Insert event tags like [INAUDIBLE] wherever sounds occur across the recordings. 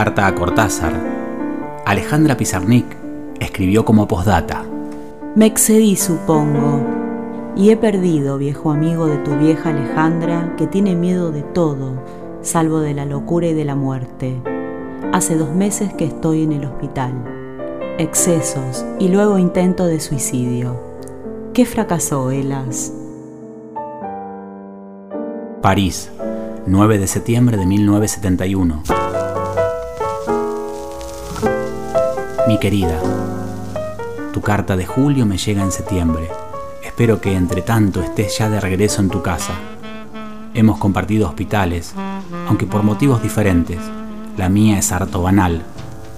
Carta a Cortázar, Alejandra Pizarnik escribió como postdata. Me excedí, supongo, y he perdido, viejo amigo de tu vieja Alejandra, que tiene miedo de todo, salvo de la locura y de la muerte. Hace dos meses que estoy en el hospital. Excesos y luego intento de suicidio. ¿Qué fracasó, Elas? París, 9 de septiembre de 1971. Mi querida, tu carta de julio me llega en septiembre. Espero que entre tanto estés ya de regreso en tu casa. Hemos compartido hospitales, aunque por motivos diferentes. La mía es harto banal.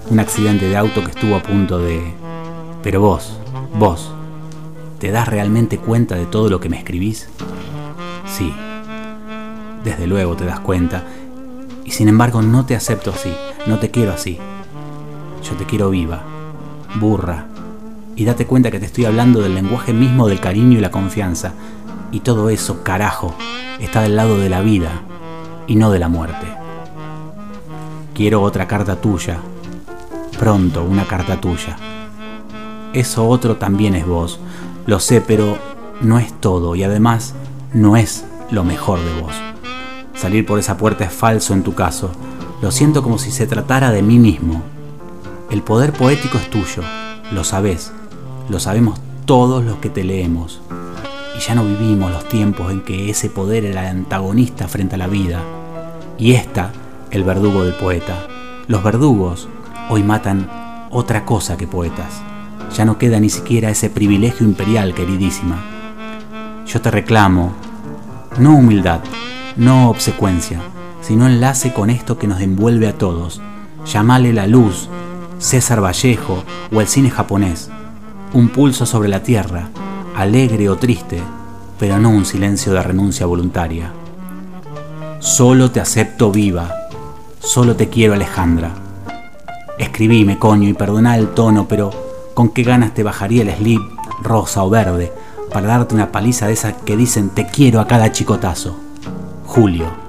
Un accidente de auto que estuvo a punto de... Pero vos, vos, ¿te das realmente cuenta de todo lo que me escribís? Sí, desde luego te das cuenta. Y sin embargo no te acepto así, no te quiero así. Yo te quiero viva, burra. Y date cuenta que te estoy hablando del lenguaje mismo del cariño y la confianza. Y todo eso, carajo, está del lado de la vida y no de la muerte. Quiero otra carta tuya. Pronto una carta tuya. Eso otro también es vos. Lo sé, pero no es todo y además no es lo mejor de vos. Salir por esa puerta es falso en tu caso. Lo siento como si se tratara de mí mismo. El poder poético es tuyo, lo sabes, lo sabemos todos los que te leemos. Y ya no vivimos los tiempos en que ese poder era antagonista frente a la vida. Y esta, el verdugo del poeta. Los verdugos hoy matan otra cosa que poetas. Ya no queda ni siquiera ese privilegio imperial, queridísima. Yo te reclamo, no humildad, no obsecuencia, sino enlace con esto que nos envuelve a todos. Llamale la luz, César Vallejo o el cine japonés. Un pulso sobre la tierra, alegre o triste, pero no un silencio de renuncia voluntaria. Solo te acepto viva, solo te quiero Alejandra. Escribime, coño, y perdona el tono, pero ¿con qué ganas te bajaría el slip rosa o verde para darte una paliza de esas que dicen te quiero a cada chicotazo? Julio.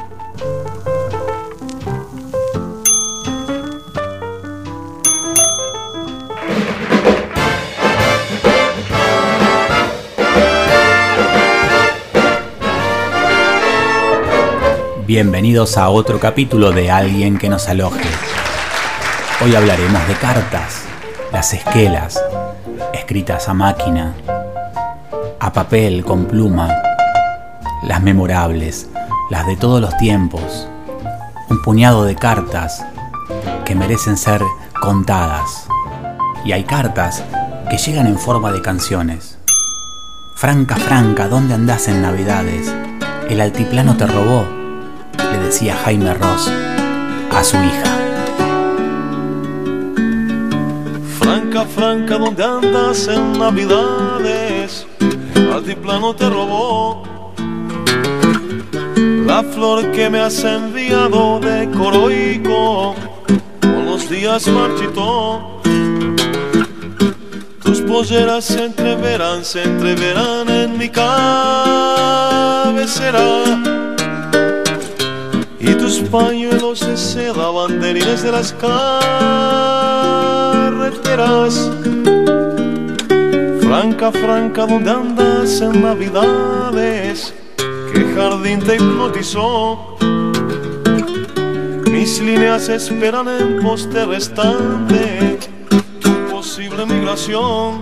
Bienvenidos a otro capítulo de Alguien que nos aloje. Hoy hablaremos de cartas, las esquelas, escritas a máquina, a papel con pluma, las memorables, las de todos los tiempos, un puñado de cartas que merecen ser contadas. Y hay cartas que llegan en forma de canciones. Franca, Franca, ¿dónde andás en Navidades? El altiplano te robó, decía Jaime Ross a su hija. Franca, Franca, ¿dónde andas en Navidades? Altiplano te robó la flor que me has enviado de Coroico, con los días marchitó. Tus polleras se entreverán, se entreverán en mi cabecera pañuelos de seda, banderines de las carreteras. Franca, franca, ¿dónde andas en Navidades? ¿Qué jardín te hipnotizó? Mis líneas esperan en poste restante tu posible migración.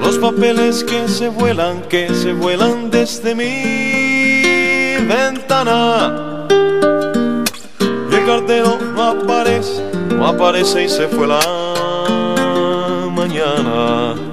Los papeles que se vuelan, que se vuelan desde mi ventana. Y el cartero no aparece, no aparece y se fue la mañana.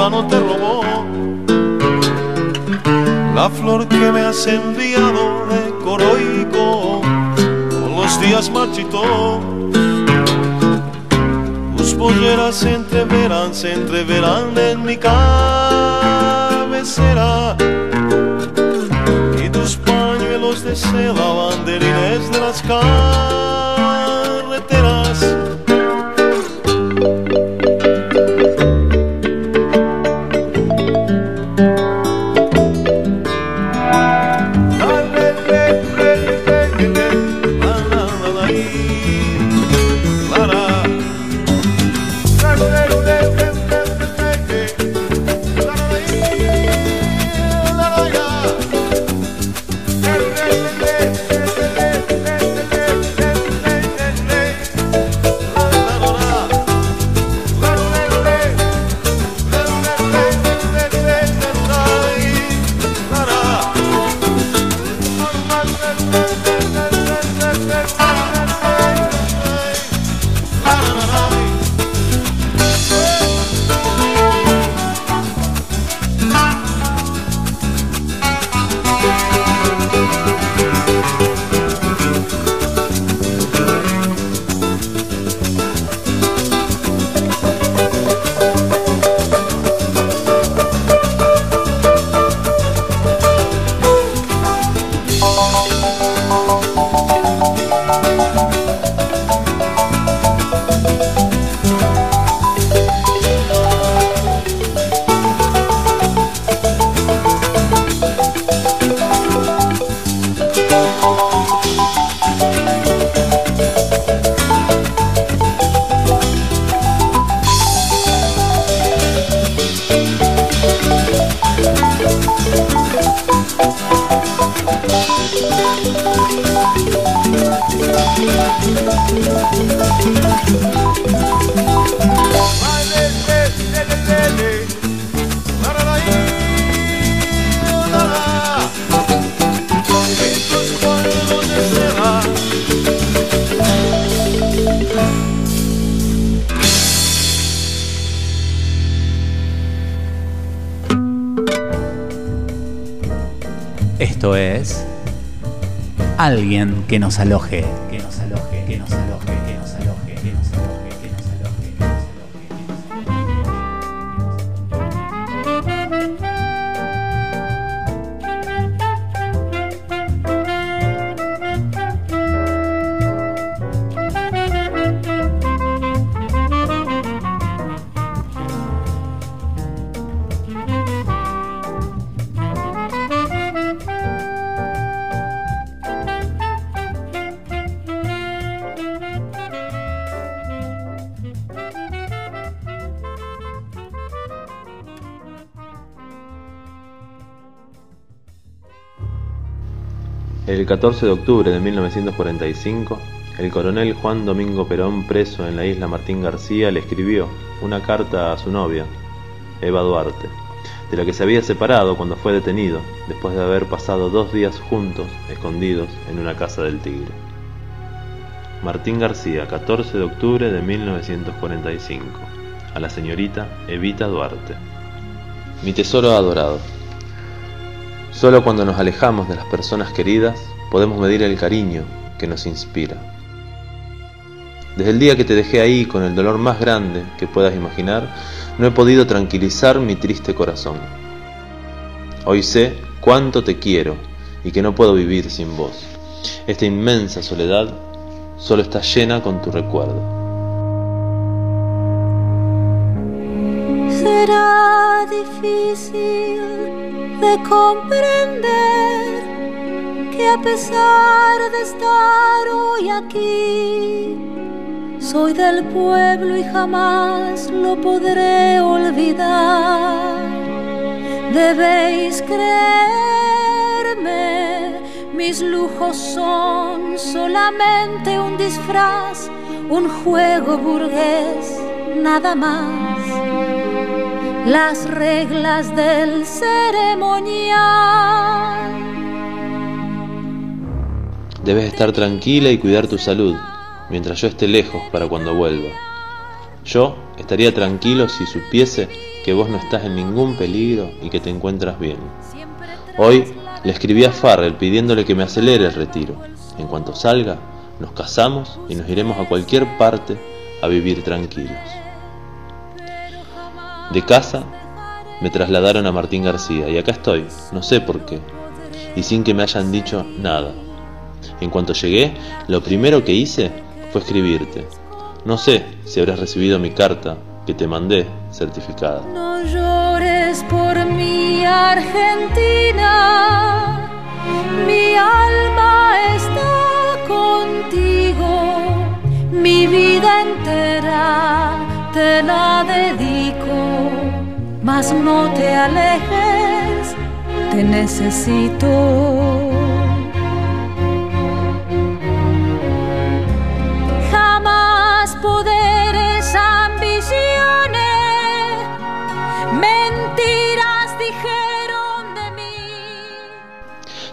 Altiplano te robó la flor que me has enviado de coroico, con los días marchitó. Tus polleras se entreverán, se entreverán en mi cabecera. Y tus pañuelos de seda, banderines de las carreteras. Alguien que nos aloje. Que nos aloje, que nos aloje, 14 de octubre de 1945, el coronel Juan Domingo Perón, preso en la isla Martín García, le escribió una carta a su novia, Eva Duarte, de la que se había separado cuando fue detenido, después de haber pasado dos días juntos, escondidos en una casa del Tigre. Martín García, 14 de octubre de 1945, a la señorita Evita Duarte. Mi tesoro adorado. Solo cuando nos alejamos de las personas queridas podemos medir el cariño que nos inspira. Desde el día que te dejé ahí con el dolor más grande que puedas imaginar, no he podido tranquilizar mi triste corazón. Hoy sé cuánto te quiero y que no puedo vivir sin vos. Esta inmensa soledad solo está llena con tu recuerdo. Será difícil de comprender que a pesar de estar hoy aquí, soy del pueblo y jamás lo podré olvidar. Debéis creerme, mis lujos son solamente un disfraz, un juego burgués, nada más las reglas del ceremonial. Debes estar tranquila y cuidar tu salud, mientras yo esté lejos para cuando vuelva. Yo estaría tranquilo si supiese que vos no estás en ningún peligro y que te encuentras bien. Hoy le escribí a Farrell pidiéndole que me acelere el retiro. En cuanto salga, nos casamos y nos iremos a cualquier parte a vivir tranquilos. De casa me trasladaron a Martín García y acá estoy, no sé por qué, y sin que me hayan dicho nada. En cuanto llegué, lo primero que hice fue escribirte. No sé si habrás recibido mi carta que te mandé certificada. No llores por mi Argentina, mi alma está contigo, mi vida entera te la dedico, mas no te alejes, te necesito.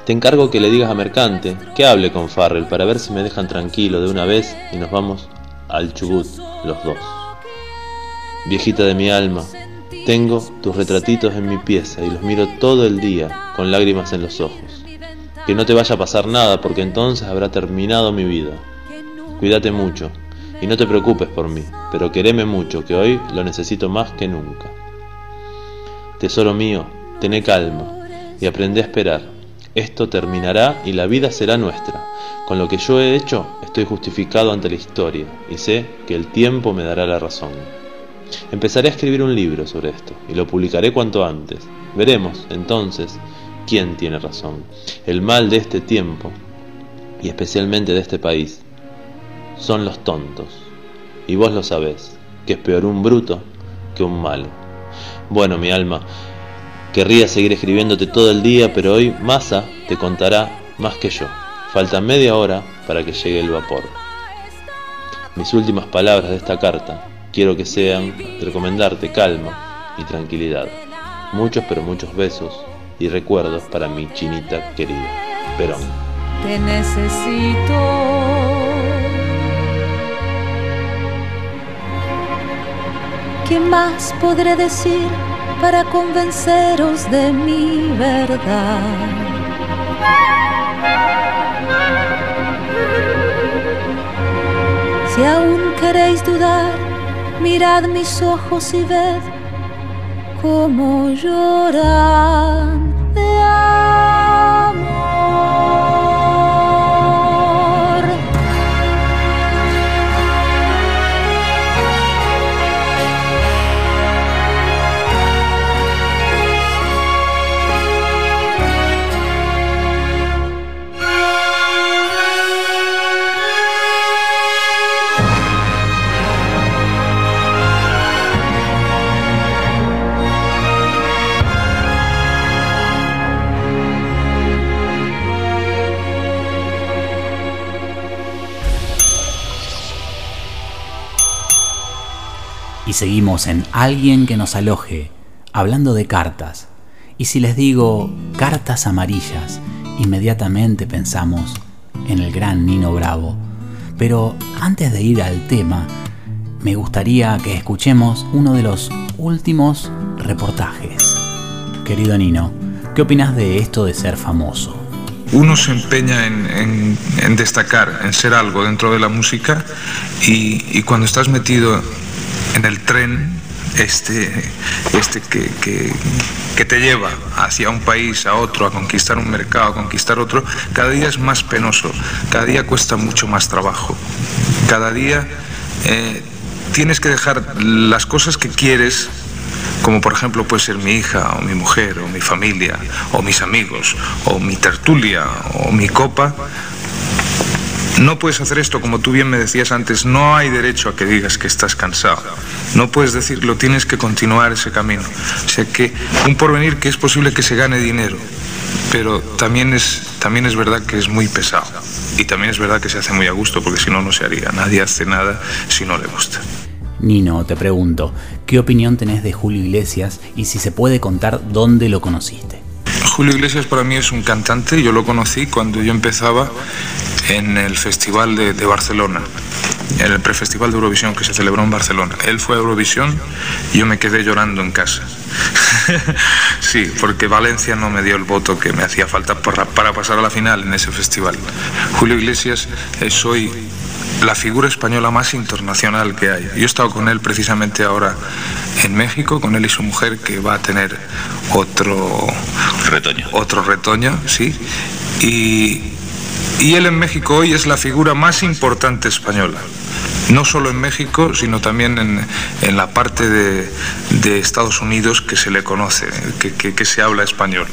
Te encargo que le digas a Mercante que hable con Farrell para ver si me dejan tranquilo de una vez y nos vamos al Chubut los dos. Viejita de mi alma, tengo tus retratitos en mi pieza y los miro todo el día con lágrimas en los ojos. Que no te vaya a pasar nada porque entonces habrá terminado mi vida. Cuídate mucho y no te preocupes por mí, pero quereme mucho que hoy lo necesito más que nunca. Tesoro mío, tené calma y aprende a esperar. Esto terminará y la vida será nuestra. Con lo que yo he hecho estoy justificado ante la historia y sé que el tiempo me dará la razón. Empezaré a escribir un libro sobre esto y lo publicaré cuanto antes. Veremos, entonces, quién tiene razón. El mal de este tiempo, y especialmente de este país, son los tontos. Y vos lo sabés, que es peor un bruto que un malo. Bueno, mi alma, querría seguir escribiéndote todo el día, pero hoy Massa te contará más que yo. Falta media hora para que llegue el vapor. Mis últimas palabras de esta carta quiero que sean recomendarte calma y tranquilidad. Muchos pero muchos besos y recuerdos para mi chinita querida. Perón. Te necesito. ¿Qué más podré decir para convenceros de mi verdad? Si aún queréis dudar, mirad mis ojos y ved cómo lloran seguimos en Alguien que nos aloje, hablando de cartas. Y si les digo cartas amarillas, inmediatamente pensamos en el gran Nino Bravo. Pero antes de ir al tema, me gustaría que escuchemos uno de los últimos reportajes. Querido Nino, ¿qué opinas de esto de ser famoso? uno se empeña en, destacar, en ser algo dentro de la música y, cuando estás metido en el tren este, este que, que, te lleva hacia un país, a otro, a conquistar un mercado, a conquistar otro, cada día es más penoso, cada día cuesta mucho más trabajo, cada día eh, tienes que dejar las cosas que quieres como por ejemplo puede ser mi hija o mi mujer o mi familia o mis amigos o mi tertulia o mi copa, no puedes hacer esto, como tú bien me decías antes, no hay derecho a que digas que estás cansado. No puedes decirlo, tienes que continuar ese camino. O sea que un porvenir que es posible que se gane dinero, pero también es, también es verdad que es muy pesado. Y también es verdad que se hace muy a gusto, porque si no, no se haría. Nadie hace nada si no le gusta. Nino, te pregunto, ¿qué opinión tenés de Julio Iglesias y si se puede contar dónde lo conociste? Julio Iglesias para mí es un cantante, yo lo conocí cuando yo empezaba en el Festival de, Barcelona, en el prefestival de Eurovisión que se celebró en Barcelona. Él fue a Eurovisión y yo me quedé llorando en casa. [LAUGHS] sí, porque Valencia no me dio el voto que me hacía falta para, para pasar a la final en ese festival. Julio Iglesias es hoy la figura española más internacional que hay. Yo he estado con él precisamente ahora en México, con él y su mujer, que va a tener otro retoño. Otro retoño, sí. Y, él en México hoy es la figura más importante española. No solo en México, sino también en, la parte de, Estados Unidos que se le conoce, que, que se habla español.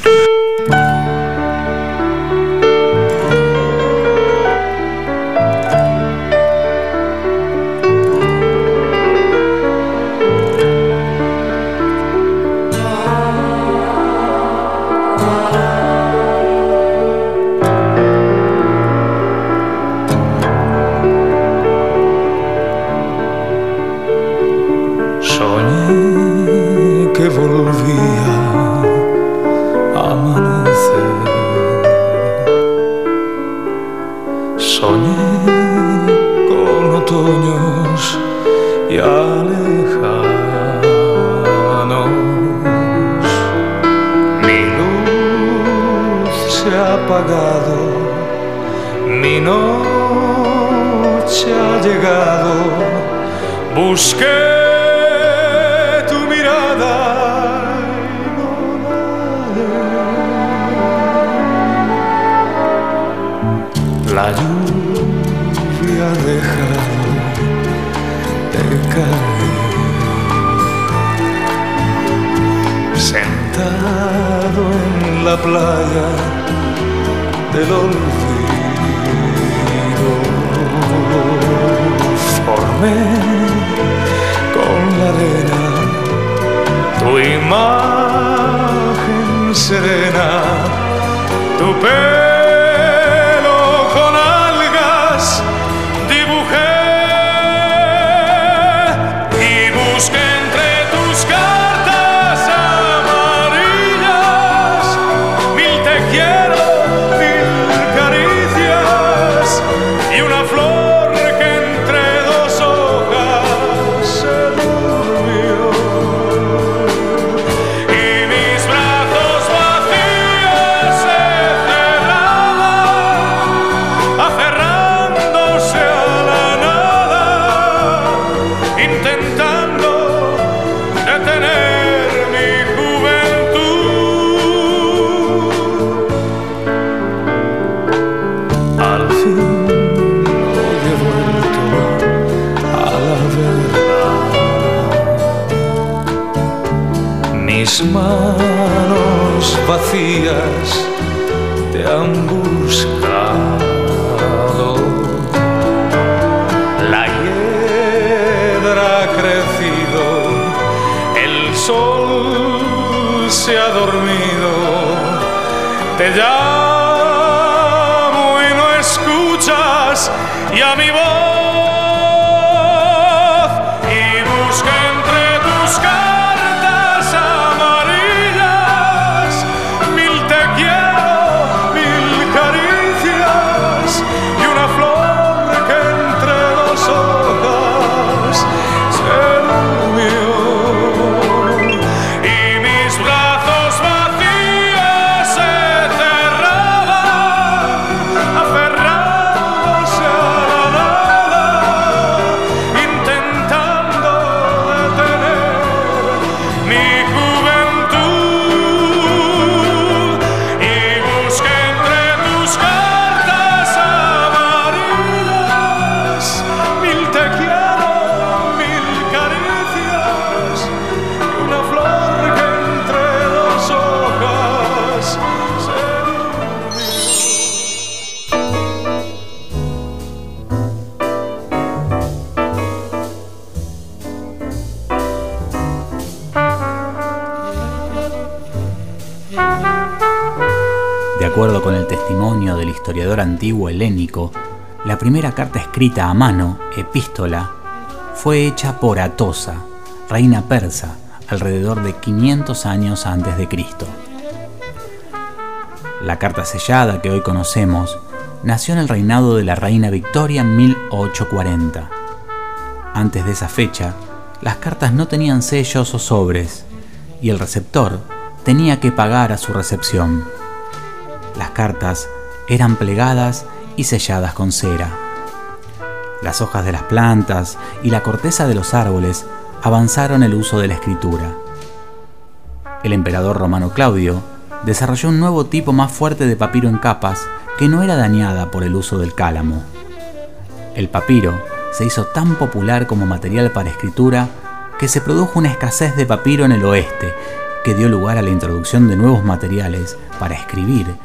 Historiador antiguo helénico, la primera carta escrita a mano, epístola, fue hecha por Atosa, reina persa, alrededor de 500 años antes de Cristo. La carta sellada que hoy conocemos nació en el reinado de la reina Victoria en 1840. Antes de esa fecha, las cartas no tenían sellos o sobres y el receptor tenía que pagar a su recepción. Las cartas eran plegadas y selladas con cera. Las hojas de las plantas y la corteza de los árboles avanzaron el uso de la escritura. El emperador romano Claudio desarrolló un nuevo tipo más fuerte de papiro en capas que no era dañada por el uso del cálamo. El papiro se hizo tan popular como material para escritura que se produjo una escasez de papiro en el oeste, que dio lugar a la introducción de nuevos materiales para escribir,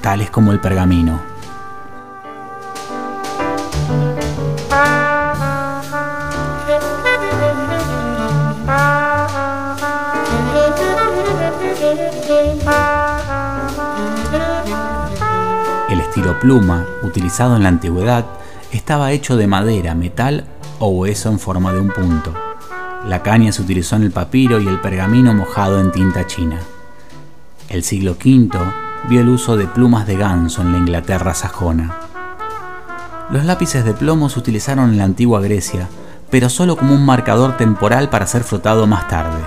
tales como el pergamino. El estilo pluma, utilizado en la antigüedad, estaba hecho de madera, metal o hueso en forma de un punto. La caña se utilizó en el papiro y el pergamino mojado en tinta china. El siglo V vio el uso de plumas de ganso en la Inglaterra sajona. Los lápices de plomo se utilizaron en la antigua Grecia, pero solo como un marcador temporal para ser frotado más tarde.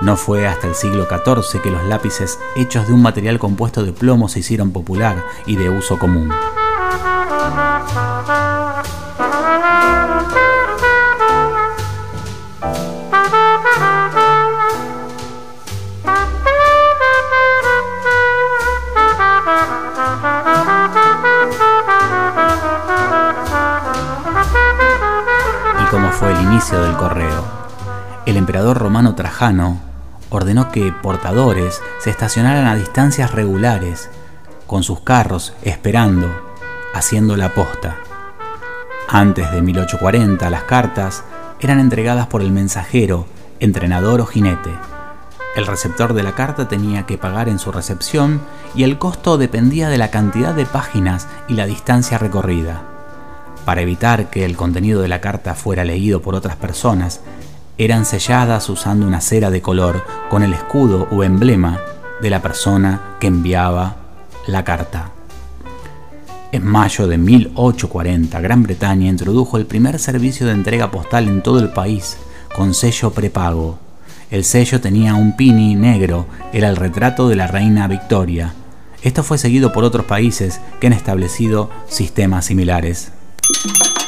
No fue hasta el siglo XIV que los lápices hechos de un material compuesto de plomo se hicieron popular y de uso común. Del correo. El emperador romano Trajano ordenó que portadores se estacionaran a distancias regulares, con sus carros esperando, haciendo la posta. Antes de 1840 las cartas eran entregadas por el mensajero, entrenador o jinete. El receptor de la carta tenía que pagar en su recepción y el costo dependía de la cantidad de páginas y la distancia recorrida. Para evitar que el contenido de la carta fuera leído por otras personas, eran selladas usando una cera de color con el escudo o emblema de la persona que enviaba la carta. En mayo de 1840, Gran Bretaña introdujo el primer servicio de entrega postal en todo el país, con sello prepago. El sello tenía un pini negro, era el retrato de la reina Victoria. Esto fue seguido por otros países que han establecido sistemas similares. Cinco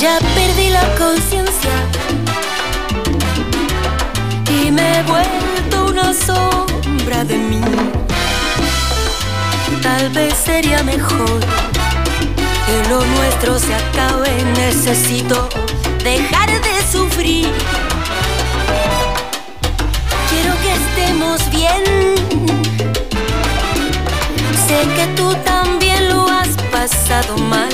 Ya perdí la conciencia y me he vuelto una sombra de mí. Tal vez sería mejor que lo nuestro se acabe. Necesito dejar de sufrir. Quiero que estemos bien. Sé que tú también lo has pasado mal.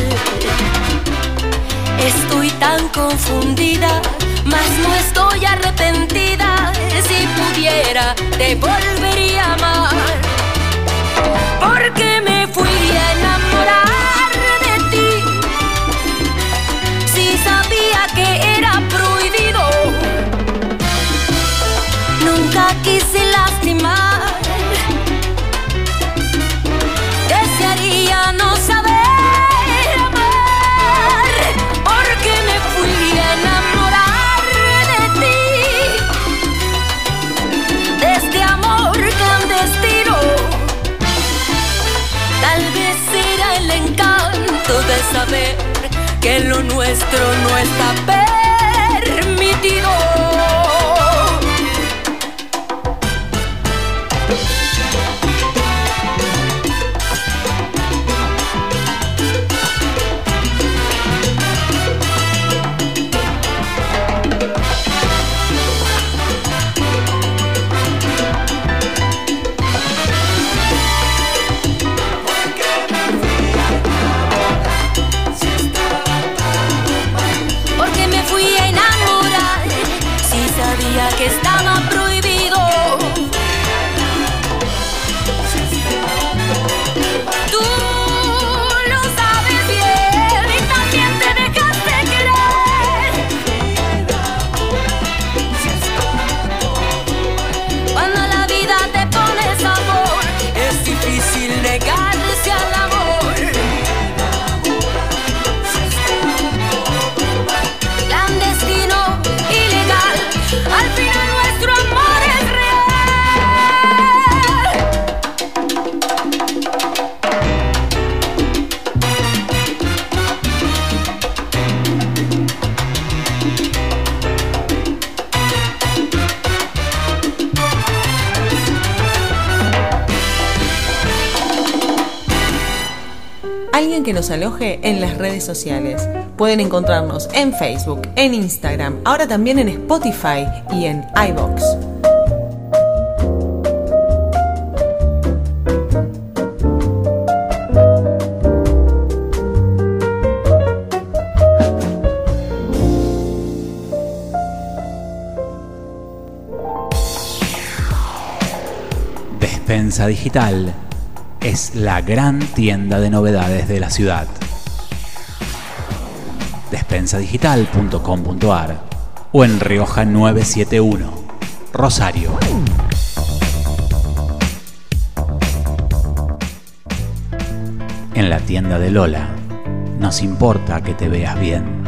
Estoy tan confundida, mas no estoy arrepentida. Si pudiera, te volvería a amar. Porque me fui a enamorar de ti. Si sabía que era prohibido, nunca quise que lo nuestro no está permitido. Aloje en las redes sociales. Pueden encontrarnos en Facebook, en Instagram, ahora también en Spotify y en iBox. Despensa Digital es la gran tienda de novedades de la ciudad. Despensadigital.com.ar o en Rioja 971, Rosario. En la tienda de Lola, nos importa que te veas bien,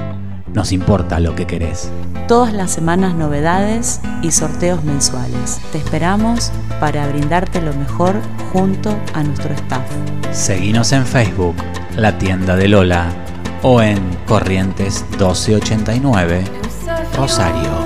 nos importa lo que querés. Todas las semanas novedades y sorteos mensuales. Te esperamos para brindarte lo mejor junto a nuestro staff. Seguinos en Facebook, La Tienda de Lola, o en Corrientes 1289, Rosario.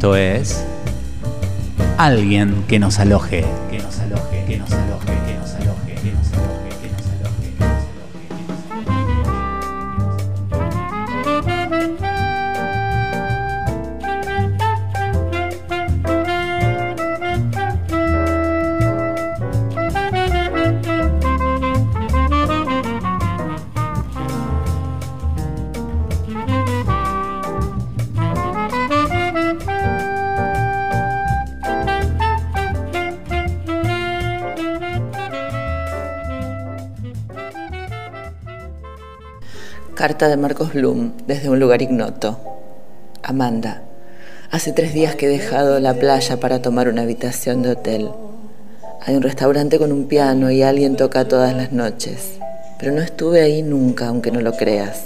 Esto es alguien que nos aloje, Carta de Marcos Bloom desde un lugar ignoto. Amanda, hace tres días que he dejado la playa para tomar una habitación de hotel. Hay un restaurante con un piano y alguien toca todas las noches, pero no estuve ahí nunca, aunque no lo creas.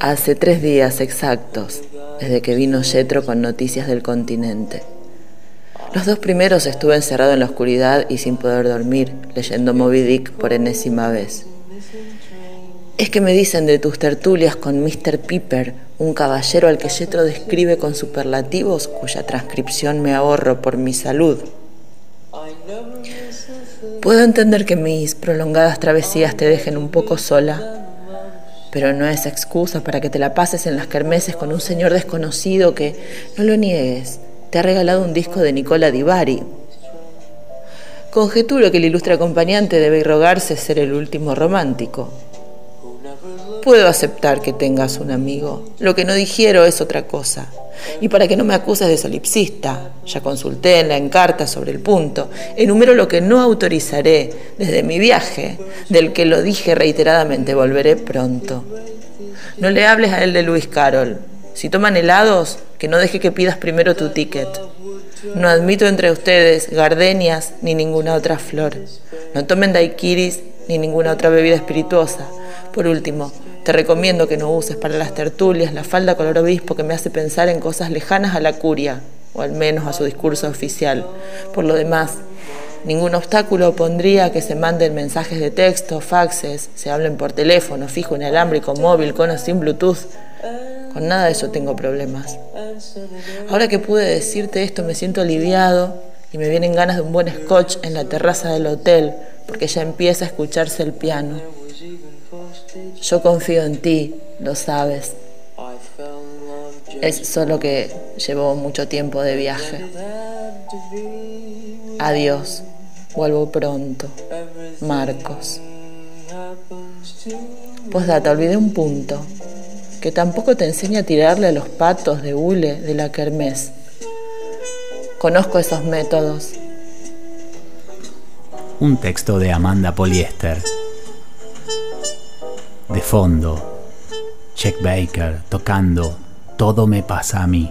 Hace tres días exactos, desde que vino Yetro con noticias del continente. Los dos primeros estuve encerrado en la oscuridad y sin poder dormir, leyendo Moby Dick por enésima vez. Es que me dicen de tus tertulias con Mr. Piper, un caballero al que Yetro describe con superlativos cuya transcripción me ahorro por mi salud. Puedo entender que mis prolongadas travesías te dejen un poco sola, pero no es excusa para que te la pases en las kermeses con un señor desconocido que, no lo niegues, te ha regalado un disco de Nicola Di Bari. Conjeturo que el ilustre acompañante debe rogarse ser el último romántico. Puedo aceptar que tengas un amigo. Lo que no digiero es otra cosa. Y para que no me acuses de solipsista, ya consulté en la encarta sobre el punto. Enumero lo que no autorizaré desde mi viaje, del que lo dije reiteradamente, volveré pronto. No le hables a él de Luis Carol. Si toman helados, que no deje que pidas primero tu ticket. No admito entre ustedes gardenias ni ninguna otra flor. No tomen daiquiris ni ninguna otra bebida espirituosa. Por último, te recomiendo que no uses para las tertulias la falda color obispo que me hace pensar en cosas lejanas a la curia, o al menos a su discurso oficial. Por lo demás, ningún obstáculo opondría que se manden mensajes de texto, faxes, se hablen por teléfono, fijo, inalámbrico, móvil, con o sin Bluetooth. Con nada de eso tengo problemas. Ahora que pude decirte esto me siento aliviado y me vienen ganas de un buen scotch en la terraza del hotel, porque ya empieza a escucharse el piano. Yo confío en ti, lo sabes. Es solo que llevo mucho tiempo de viaje. Adiós, vuelvo pronto. Marcos. Postdata, olvidé un punto, que tampoco te enseña a tirarle a los patos de hule de la kermés. Conozco esos métodos. Un texto de Amanda Poliester. De fondo, Check Baker tocando Todo me pasa a mí.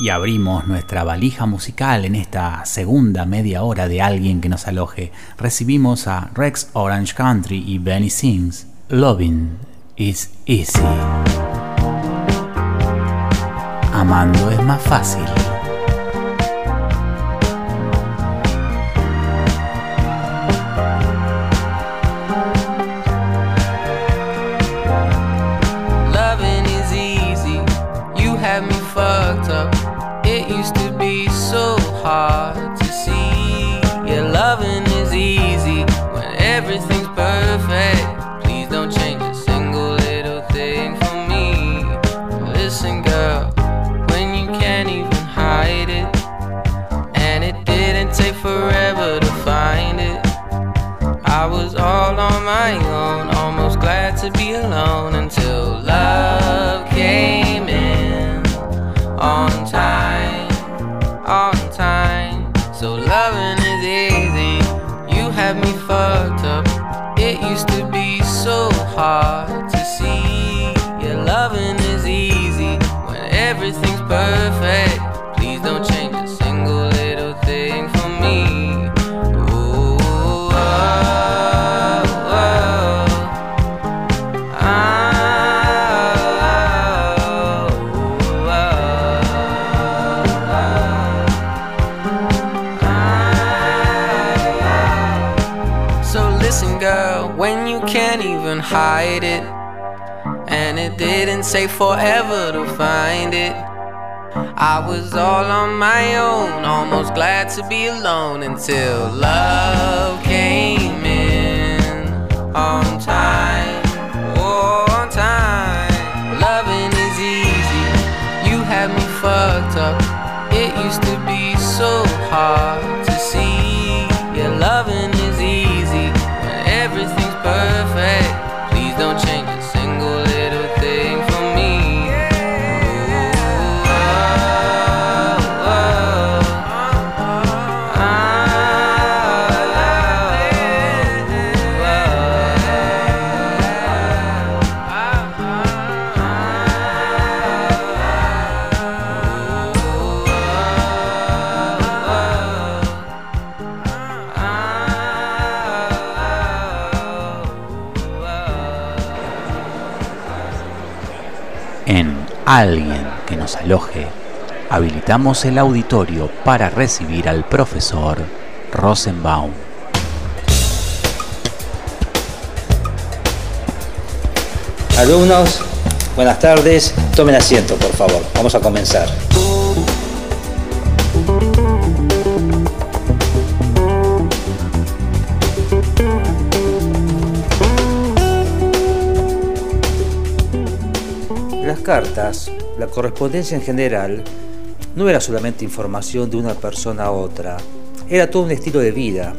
Y abrimos nuestra valija musical en esta segunda media hora de alguien que nos aloje. Recibimos a Rex Orange Country y Benny Sings. Loving is easy. Amando es más fácil. To be so hard to see. Yeah, loving is easy when everything's perfect. Please don't change a single little thing for me. Listen, girl, when you can't even hide it, and it didn't take forever to find it. I was all on my own, almost glad to be alone until love didn't say forever to find it. I was all on my own, almost glad to be alone until love came in on time. Oh, on time. Loving is easy. You had me fucked up. It used to be so hard alguien que nos aloje, habilitamos el auditorio para recibir al profesor Rosenbaum. Alumnos, buenas tardes. Tomen asiento, por favor. Vamos a comenzar. Cartas, la correspondencia en general, no era solamente información de una persona a otra, era todo un estilo de vida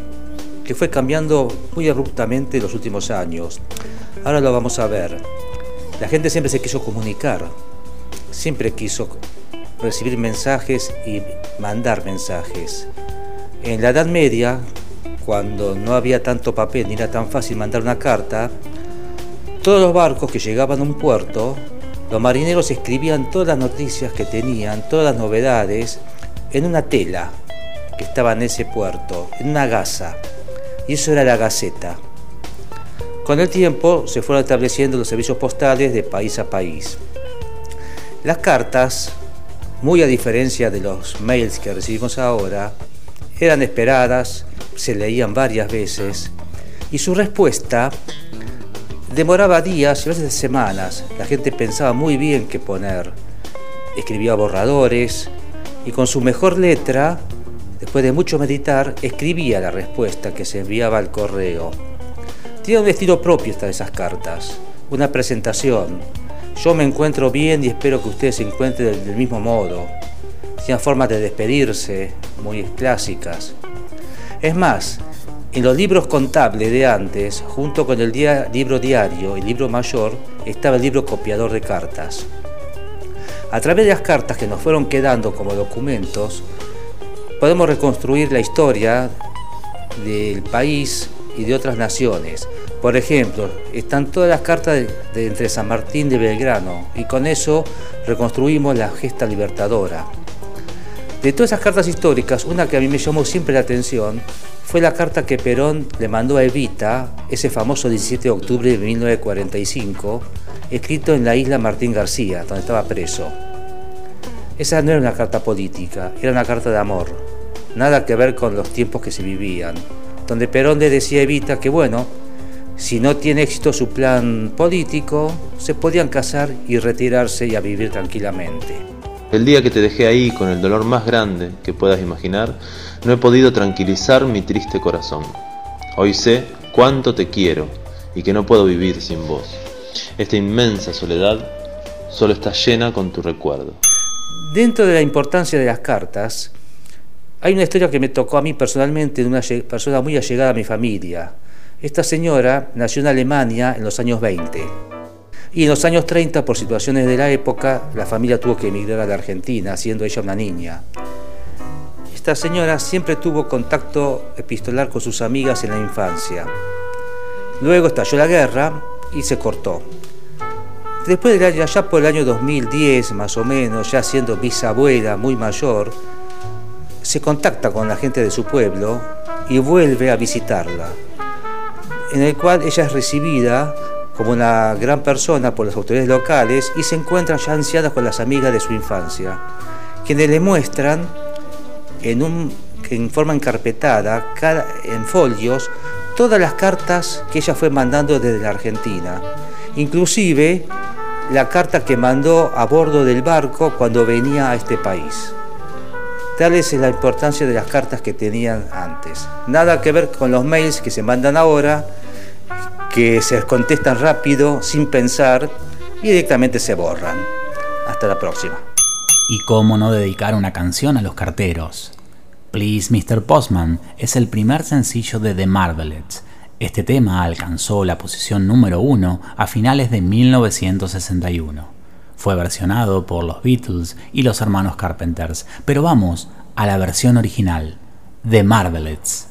que fue cambiando muy abruptamente en los últimos años. Ahora lo vamos a ver. La gente siempre se quiso comunicar, siempre quiso recibir mensajes y mandar mensajes. En la Edad Media, cuando no había tanto papel ni era tan fácil mandar una carta, todos los barcos que llegaban a un puerto, los marineros escribían todas las noticias que tenían, todas las novedades, en una tela que estaba en ese puerto, en una gasa. Y eso era la Gaceta. Con el tiempo se fueron estableciendo los servicios postales de país a país. Las cartas, muy a diferencia de los mails que recibimos ahora, eran esperadas, se leían varias veces y su respuesta demoraba días y a veces semanas. La gente pensaba muy bien qué poner. Escribía borradores y con su mejor letra, después de mucho meditar, escribía la respuesta que se enviaba al correo. Tiene un estilo propio esta de esas cartas, una presentación. Yo me encuentro bien y espero que ustedes se encuentren del, mismo modo. Tiene formas de despedirse muy clásicas. Es más, en los libros contables de antes, junto con el libro diario y libro mayor, estaba el libro copiador de cartas. A través de las cartas que nos fueron quedando como documentos, podemos reconstruir la historia del país y de otras naciones. Por ejemplo, están todas las cartas de, entre San Martín de Belgrano y con eso reconstruimos la gesta libertadora. De todas esas cartas históricas, una que a mí me llamó siempre la atención fue la carta que Perón le mandó a Evita, ese famoso 17 de octubre de 1945, escrito en la isla Martín García, donde estaba preso. Esa no era una carta política, era una carta de amor, nada que ver con los tiempos que se vivían donde Perón le decía a Evita que bueno, si no tiene éxito su plan político, se podían casar y retirarse y a vivir tranquilamente. El día que te dejé ahí con el dolor más grande que puedas imaginar, no he podido tranquilizar mi triste corazón. Hoy sé cuánto te quiero y que no puedo vivir sin vos. Esta inmensa soledad solo está llena con tu recuerdo. Dentro de la importancia de las cartas, hay una historia que me tocó a mí personalmente de una persona muy allegada a mi familia. Esta señora nació en Alemania en los años 20 y en los años 30 por situaciones de la época la familia tuvo que emigrar a la Argentina, siendo ella una niña. Esta señora siempre tuvo contacto epistolar con sus amigas en la infancia. Luego estalló la guerra y se cortó. Después de allá por el año 2010 más o menos, ya siendo bisabuela muy mayor, se contacta con la gente de su pueblo y vuelve a visitarla, en el cual ella es recibida como una gran persona por las autoridades locales y se encuentra ya anciana con las amigas de su infancia, quienes le muestran en, un, en forma encarpetada, en folios, todas las cartas que ella fue mandando desde la Argentina, inclusive la carta que mandó a bordo del barco cuando venía a este país. Tal es la importancia de las cartas que tenían antes. Nada que ver con los mails que se mandan ahora, que se contestan rápido, sin pensar, y directamente se borran. Hasta la próxima. Y cómo no dedicar una canción a los carteros. Please Mr. Postman es el primer sencillo de The Marvelettes. Este tema alcanzó la posición número uno a finales de 1961. Fue versionado por los Beatles y los hermanos Carpenters, pero vamos a la versión original, de Marvelettes.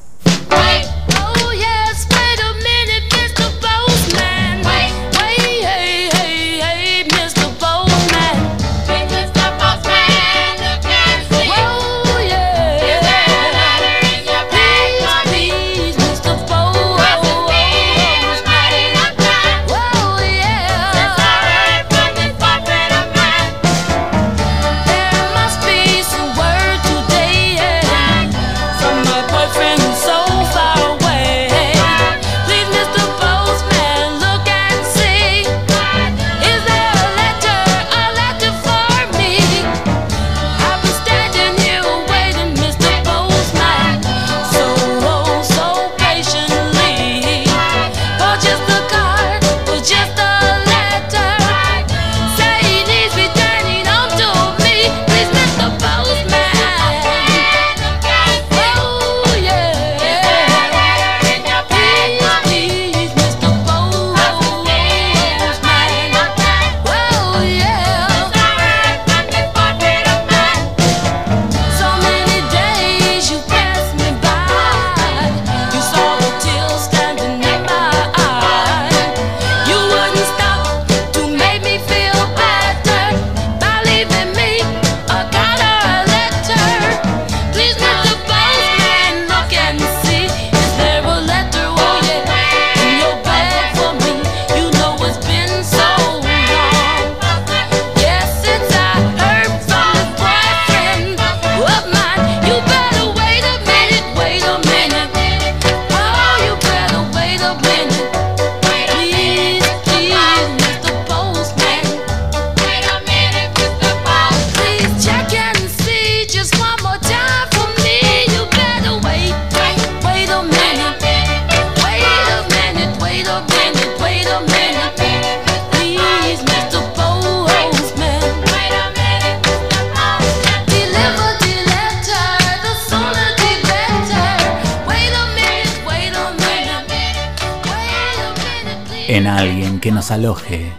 Que nos aloje.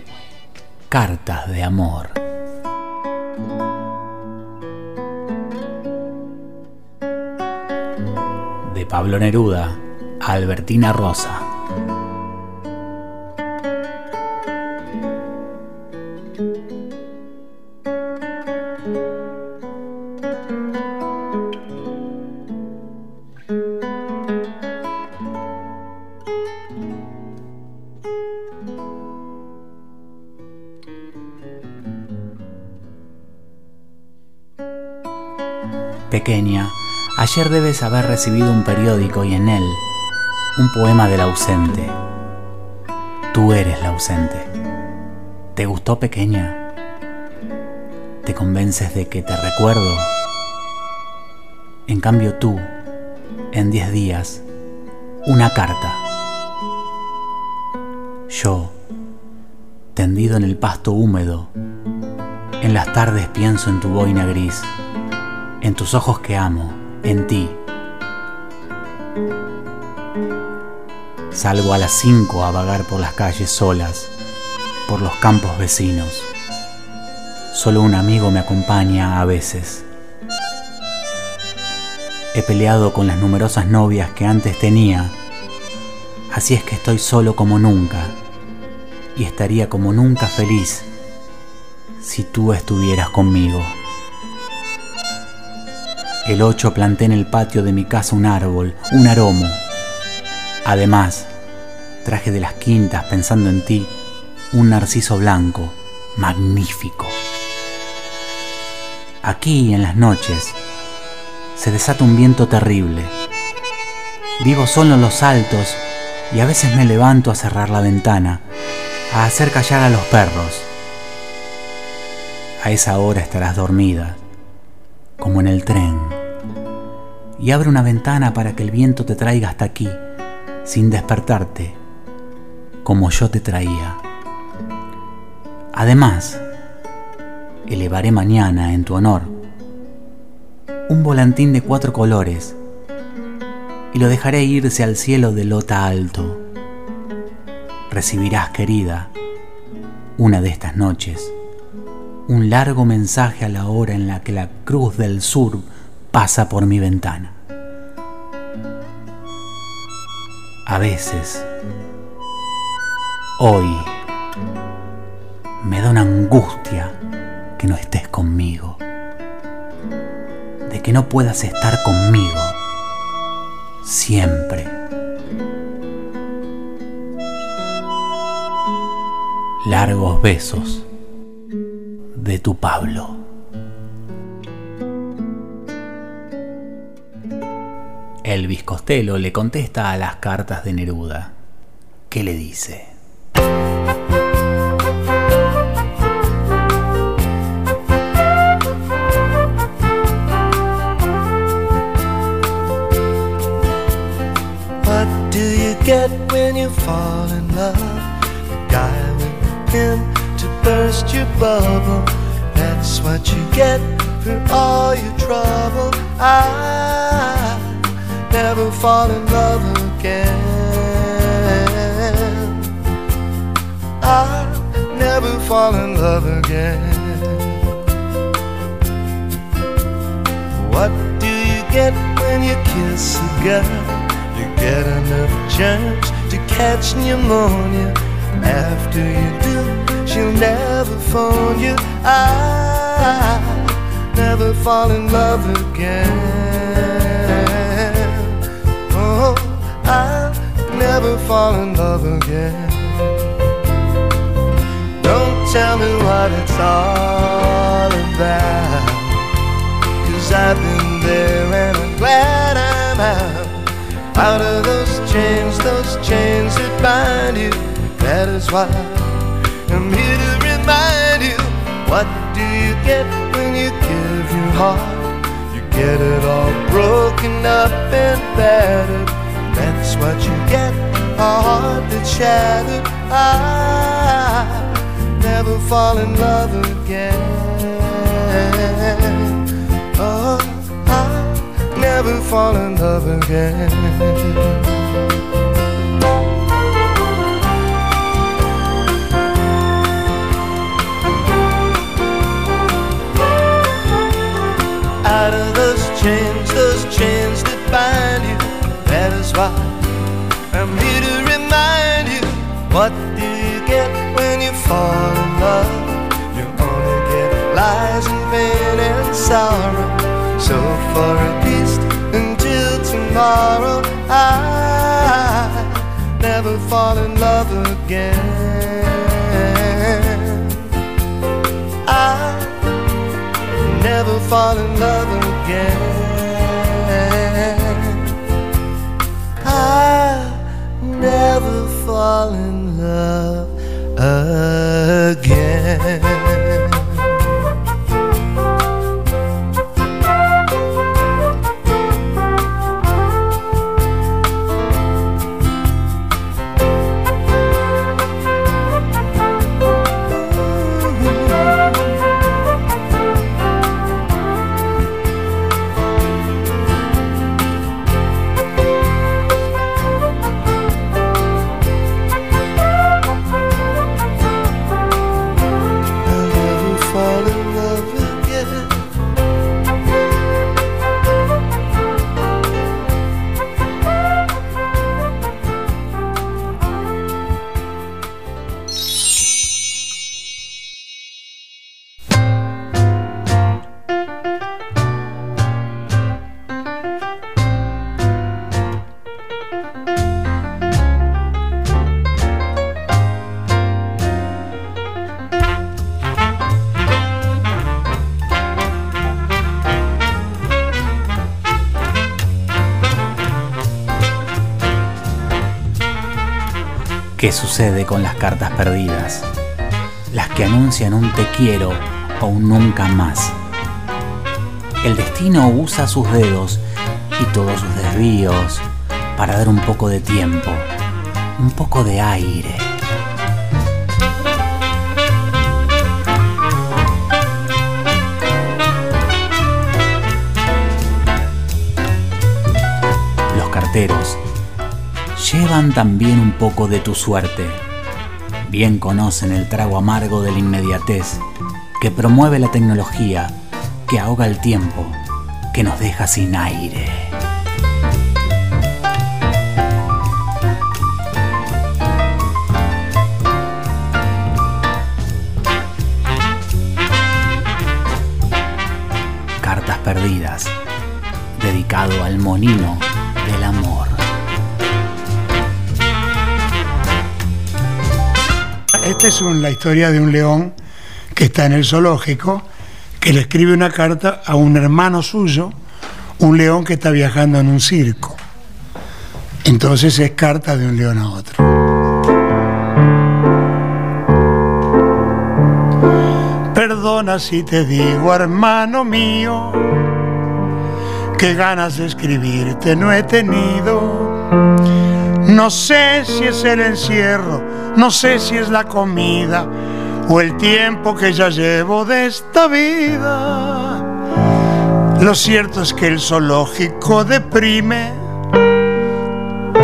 Cartas de amor. De Pablo Neruda a Albertina Rosa. Haber recibido un periódico y en él un poema del ausente. Tú eres la ausente. ¿Te gustó pequeña? ¿Te convences de que te recuerdo? En cambio tú, en diez días, una carta. Yo, tendido en el pasto húmedo, en las tardes pienso en tu boina gris en tus ojos que amo, en ti. Salgo a las cinco a vagar por las calles solas, por los campos vecinos. Solo un amigo me acompaña a veces. He peleado con las numerosas novias que antes tenía, así es que estoy solo como nunca y estaría como nunca feliz si tú estuvieras conmigo. El 8 planté en el patio de mi casa un árbol, un aromo. Además, traje de las quintas, pensando en ti, un narciso blanco, magnífico. Aquí, en las noches, se desata un viento terrible. Vivo solo en los altos y a veces me levanto a cerrar la ventana, a hacer callar a los perros. A esa hora estarás dormida como en el tren, y abre una ventana para que el viento te traiga hasta aquí, sin despertarte, como yo te traía. Además, elevaré mañana en tu honor un volantín de cuatro colores y lo dejaré irse al cielo de lota alto. Recibirás, querida, una de estas noches un largo mensaje a la hora en la que la cruz del sur pasa por mi ventana. A veces, hoy, me da una angustia que no estés conmigo, de que no puedas estar conmigo siempre. Largos besos de tu Pablo. Elvis Costello le contesta a las cartas de Neruda. ¿Qué le dice? What do you get when you fall in love? The guy with the pin to burst your bubble. That's what you get for all your trouble. I never fall in love again. I'll never fall in love again. What do you get when you kiss a girl? You get enough germs to catch pneumonia. After you do, she'll never phone you. I'll never fall in love again. Never fall in love again. Don't tell me what it's all about. Cause I've been there and I'm glad I'm out. Out of those chains, those chains that bind you. That is why I'm here to remind you. What do you get when you give your heart? You get it all broken up and battered. That's what you get, a heart that shattered. I never fall in love again. Oh, I never fall in love again. out of those chains, those chains that bind you. That is why I'm here to remind you what do you get when you fall in love? You only get lies and pain and sorrow. So for at least until tomorrow, I never fall in love again. I never fall in love again. Fall in love again. ¿Qué sucede con las cartas perdidas? Las que anuncian un te quiero o un nunca más. El destino usa sus dedos y todos sus desvíos para dar un poco de tiempo, un poco de aire. Los carteros también un poco de tu suerte. Bien conocen el trago amargo de la inmediatez, que promueve la tecnología, que ahoga el tiempo, que nos deja sin aire. Cartas perdidas, dedicado al monino del amor. Esta es la historia de un león que está en el zoológico, que le escribe una carta a un hermano suyo, un león que está viajando en un circo. Entonces es carta de un león a otro. Perdona si te digo, hermano mío, que ganas de escribirte no he tenido. No sé si es el encierro, no sé si es la comida o el tiempo que ya llevo de esta vida. Lo cierto es que el zoológico deprime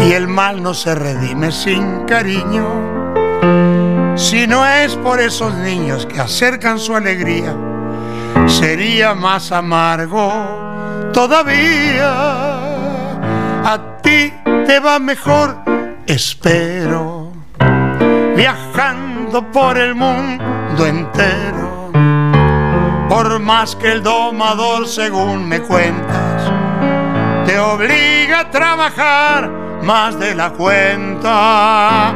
y el mal no se redime sin cariño. Si no es por esos niños que acercan su alegría, sería más amargo todavía. A ti te va mejor, espero, viajando por el mundo entero. Por más que el domador, según me cuentas, te obliga a trabajar más de la cuenta.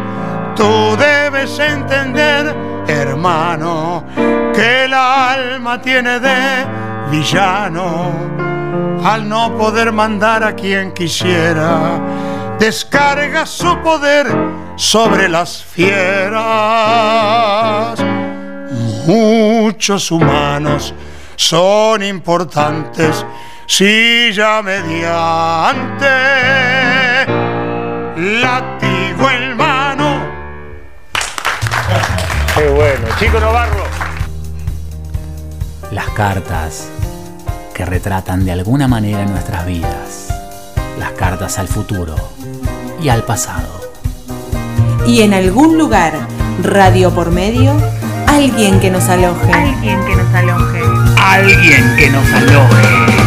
Tú debes entender, hermano, que el alma tiene de villano al no poder mandar a quien quisiera. Descarga su poder sobre las fieras. Muchos humanos son importantes si ya mediante látigo en mano. Qué bueno. Chico Novarro. Las cartas que retratan de alguna manera nuestras vidas. Las cartas al futuro y al pasado. Y en algún lugar, radio por medio, alguien que nos aloje. Alguien que nos aloje. Alguien que nos aloje.